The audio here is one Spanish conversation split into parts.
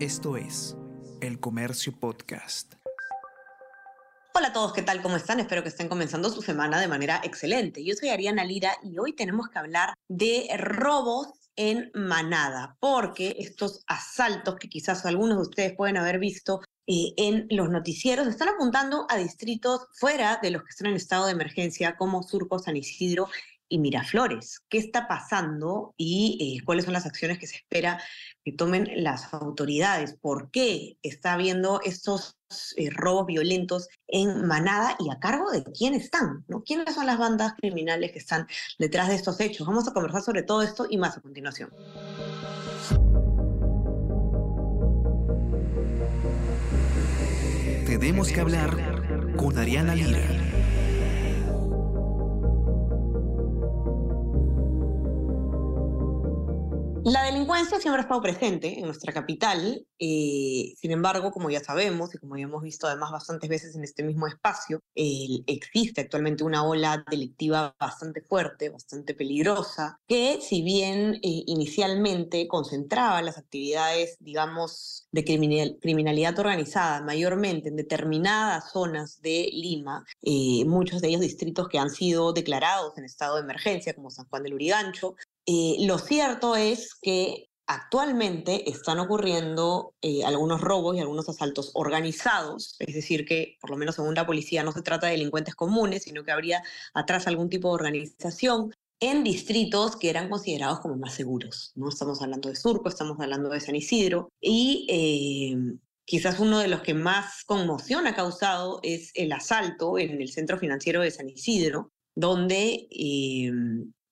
Esto es El Comercio Podcast. Hola a todos, ¿qué tal? ¿Cómo están? Espero que estén comenzando su semana de manera excelente. Yo soy Ariana Lira y hoy tenemos que hablar de robos en manada, porque estos asaltos que quizás algunos de ustedes pueden haber visto eh, en los noticieros están apuntando a distritos fuera de los que están en estado de emergencia, como Surco, San Isidro y Miraflores. ¿Qué está pasando y eh, cuáles son las acciones que se espera que tomen las autoridades? ¿Por qué está habiendo estos eh, robos violentos en manada y a cargo de quién están? ¿no? ¿Quiénes son las bandas criminales que están detrás de estos hechos? Vamos a conversar sobre todo esto y más a continuación. Tenemos que hablar con Ariana Lira. Siempre ha estado presente en nuestra capital, eh, sin embargo, como ya sabemos y como ya hemos visto además bastantes veces en este mismo espacio, existe actualmente una ola delictiva bastante fuerte, bastante peligrosa, que si bien eh, inicialmente concentraba las actividades, digamos, de criminalidad organizada mayormente en determinadas zonas de Lima, eh, muchos de ellos distritos que han sido declarados en estado de emergencia, como San Juan del Urigancho, eh, lo cierto es que actualmente están ocurriendo eh, algunos robos y algunos asaltos organizados, es decir, que por lo menos según la policía no se trata de delincuentes comunes, sino que habría atrás algún tipo de organización en distritos que eran considerados como más seguros. ¿no? Estamos hablando de Surco, estamos hablando de San Isidro y eh, quizás uno de los que más conmoción ha causado es el asalto en el centro financiero de San Isidro, donde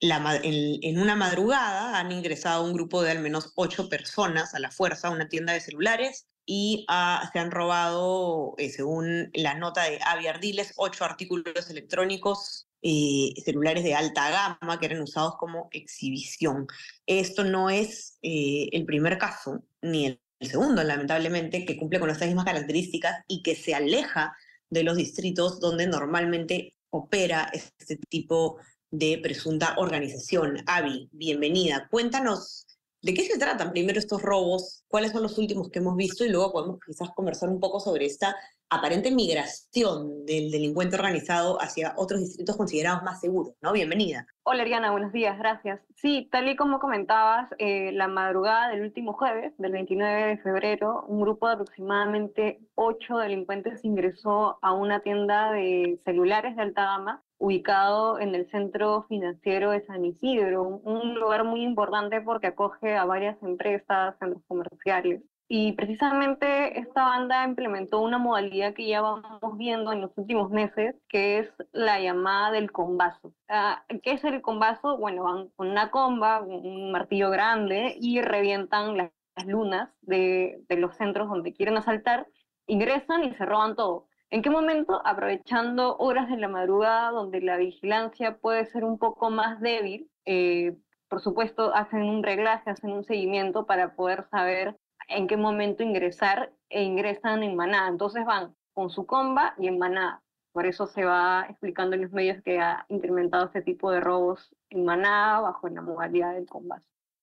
en, una madrugada han ingresado un grupo de al menos ocho personas a la fuerza a una tienda de celulares y ah, se han robado, eh, según la nota de Avi Ardiles, ocho artículos electrónicos, eh, celulares de alta gama que eran usados como exhibición. Esto no es eh, el primer caso, ni el, el segundo, lamentablemente, que cumple con estas mismas características y que se aleja de los distritos donde normalmente opera este tipo de presunta organización. Avi, bienvenida. Cuéntanos de qué se tratan primero estos robos, cuáles son los últimos que hemos visto y luego podemos quizás conversar un poco sobre esta aparente migración del delincuente organizado hacia otros distritos considerados más seguros, ¿no? Bienvenida. Hola Ariana, buenos días, gracias. Sí, tal y como comentabas, eh, la madrugada del último jueves, del 29 de febrero, un grupo de aproximadamente ocho delincuentes ingresó a una tienda de celulares de alta gama ubicado en el centro financiero de San Isidro, un lugar muy importante porque acoge a varias empresas, centros comerciales. Y precisamente esta banda implementó una modalidad que ya vamos viendo en los últimos meses, que es la llamada del combazo. Ah, ¿Qué es el combazo? Bueno, van con una comba, un martillo grande y revientan las lunas de, de los centros donde quieren asaltar, ingresan y se roban todo ¿En qué momento, aprovechando horas de la madrugada donde la vigilancia puede ser un poco más débil, eh, por supuesto hacen un reglaje, hacen un seguimiento para poder saber en qué momento ingresar e ingresan en manada. Entonces van con su comba y en manada. Por eso se va explicando en los medios que ha incrementado este tipo de robos en manada bajo la modalidad del comba.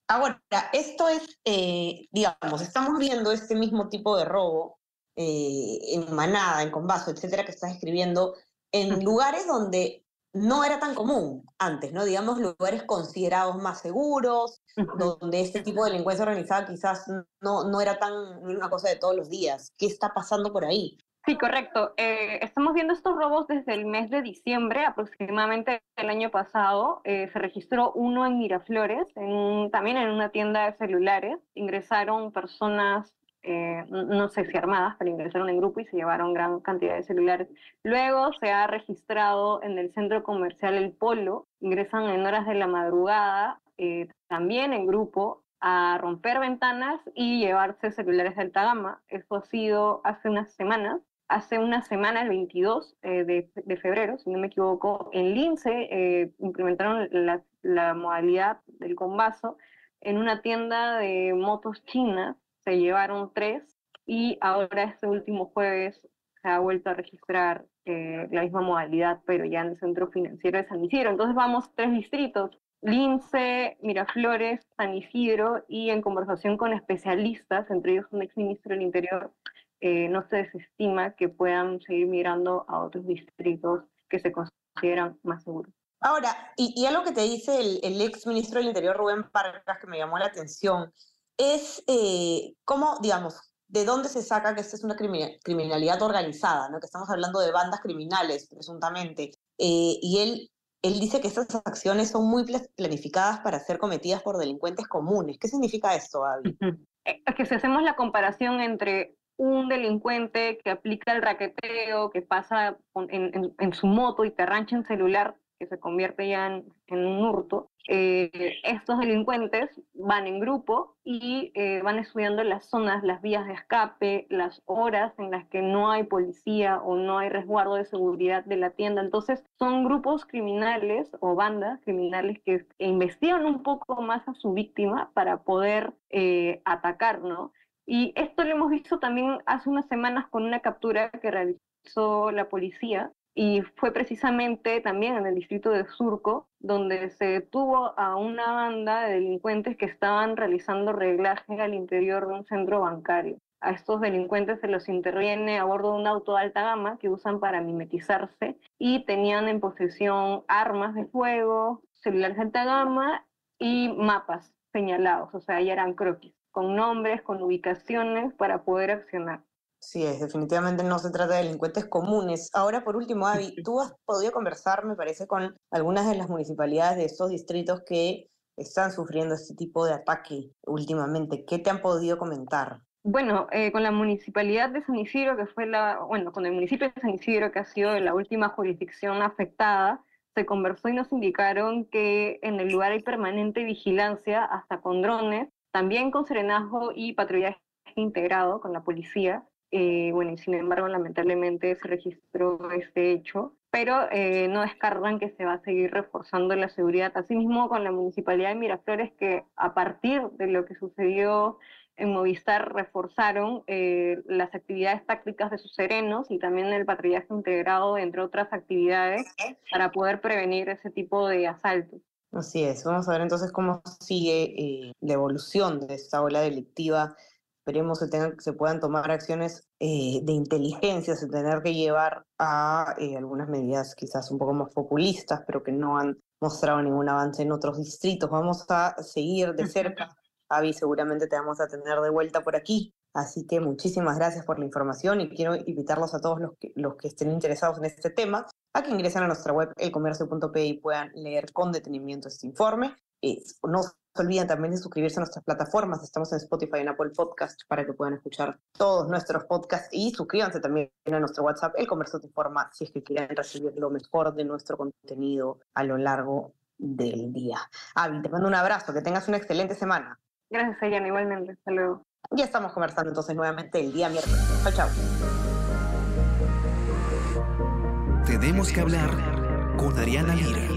Ahora, esto es, eh, digamos, estamos viendo este mismo tipo de robo eh, en Manada, en Combazo, etcétera, que estás escribiendo, en lugares donde no era tan común antes, ¿no? Digamos, lugares considerados más seguros, donde este tipo de delincuencia organizada quizás no, no era tan una cosa de todos los días. ¿Qué está pasando por ahí? Sí, correcto. Eh, estamos viendo estos robos desde el mes de diciembre, aproximadamente el año pasado. Eh, se registró uno en Miraflores, en, también en una tienda de celulares. Ingresaron personas eh, no sé si armadas, pero ingresaron en grupo y se llevaron gran cantidad de celulares. Luego se ha registrado en el centro comercial El Polo, ingresan en horas de la madrugada, eh, también en grupo, a romper ventanas y llevarse celulares de alta gama. Esto ha sido hace unas semanas. Hace una semana, el 22 eh, de, febrero, si no me equivoco, en Lince implementaron la, la modalidad del combazo en una tienda de motos chinas se llevaron tres y ahora este último jueves se ha vuelto a registrar eh, la misma modalidad, pero ya en el centro financiero de San Isidro. Entonces vamos tres distritos, Lince, Miraflores, San Isidro y en conversación con especialistas, entre ellos un exministro del Interior, eh, no se desestima que puedan seguir migrando a otros distritos que se consideran más seguros. Ahora, y, algo que te dice el, el, ex ministro del Interior, Rubén Pargas, que me llamó la atención, es eh, cómo, digamos, de dónde se saca que esta es una criminalidad organizada, ¿no? que estamos hablando de bandas criminales, presuntamente. Eh, y él, él dice que estas acciones son muy planificadas para ser cometidas por delincuentes comunes. ¿Qué significa esto, Abby? Es que si hacemos la comparación entre un delincuente que aplica el raqueteo, que pasa en, en, su moto y te arrancha en celular, que se convierte ya en, un hurto, eh, estos delincuentes van en grupo y eh, van estudiando las zonas, las vías de escape, las horas en las que no hay policía o no hay resguardo de seguridad de la tienda. Entonces son grupos criminales o bandas criminales que investigan un poco más a su víctima para poder eh, atacar, ¿no? Y esto lo hemos visto también hace unas semanas con una captura que realizó la policía y fue precisamente también en el distrito de Surco, donde se detuvo a una banda de delincuentes que estaban realizando reglaje al interior de un centro bancario. A estos delincuentes se los interviene a bordo de un auto de alta gama que usan para mimetizarse y tenían en posesión armas de fuego, celulares de alta gama y mapas señalados, o sea, ya eran croquis con nombres, con ubicaciones para poder accionar. Sí, es, definitivamente no se trata de delincuentes comunes. Ahora, por último, Avi, tú has podido conversar, me parece, con algunas de las municipalidades de estos distritos que están sufriendo este tipo de ataque últimamente. ¿Qué te han podido comentar? Bueno, eh, con la municipalidad de San Isidro, que fue la, bueno, con el municipio de San Isidro, que ha sido la última jurisdicción afectada, se conversó y nos indicaron que en el lugar hay permanente vigilancia, hasta con drones, también con serenazgo y patrullaje integrado con la policía. Bueno, y sin embargo, lamentablemente se registró este hecho, pero eh, no descargan que se va a seguir reforzando la seguridad. Asimismo, con la municipalidad de Miraflores, que a partir de lo que sucedió en Movistar reforzaron eh, las actividades tácticas de sus serenos y también el patrullaje integrado, entre otras actividades, para poder prevenir ese tipo de asaltos. Así es, vamos a ver entonces cómo sigue eh, la evolución de esta ola delictiva. Esperemos que, tengan, se puedan tomar acciones eh, de inteligencia, sin tener que llevar a eh, algunas medidas quizás un poco más populistas, pero que no han mostrado ningún avance en otros distritos. Vamos a seguir de cerca. Avi, seguramente te vamos a tener de vuelta por aquí. Así que muchísimas gracias por la información y quiero invitarlos a todos los que, los que estén interesados en este tema a que ingresen a nuestra web elcomercio.p y puedan leer con detenimiento este informe. Eh, no se olviden también de suscribirse a nuestras plataformas. Estamos en Spotify y en Apple Podcast para que puedan escuchar todos nuestros podcasts y suscríbanse también a nuestro WhatsApp. El Comercio te informa si es que quieren recibir lo mejor de nuestro contenido a lo largo del día. Avi, te mando un abrazo, que tengas una excelente semana. Gracias, Ayana, igualmente. Hasta luego. Ya estamos conversando entonces nuevamente el día miércoles. Chao, chao. Tenemos que hablar con Ariana Lira.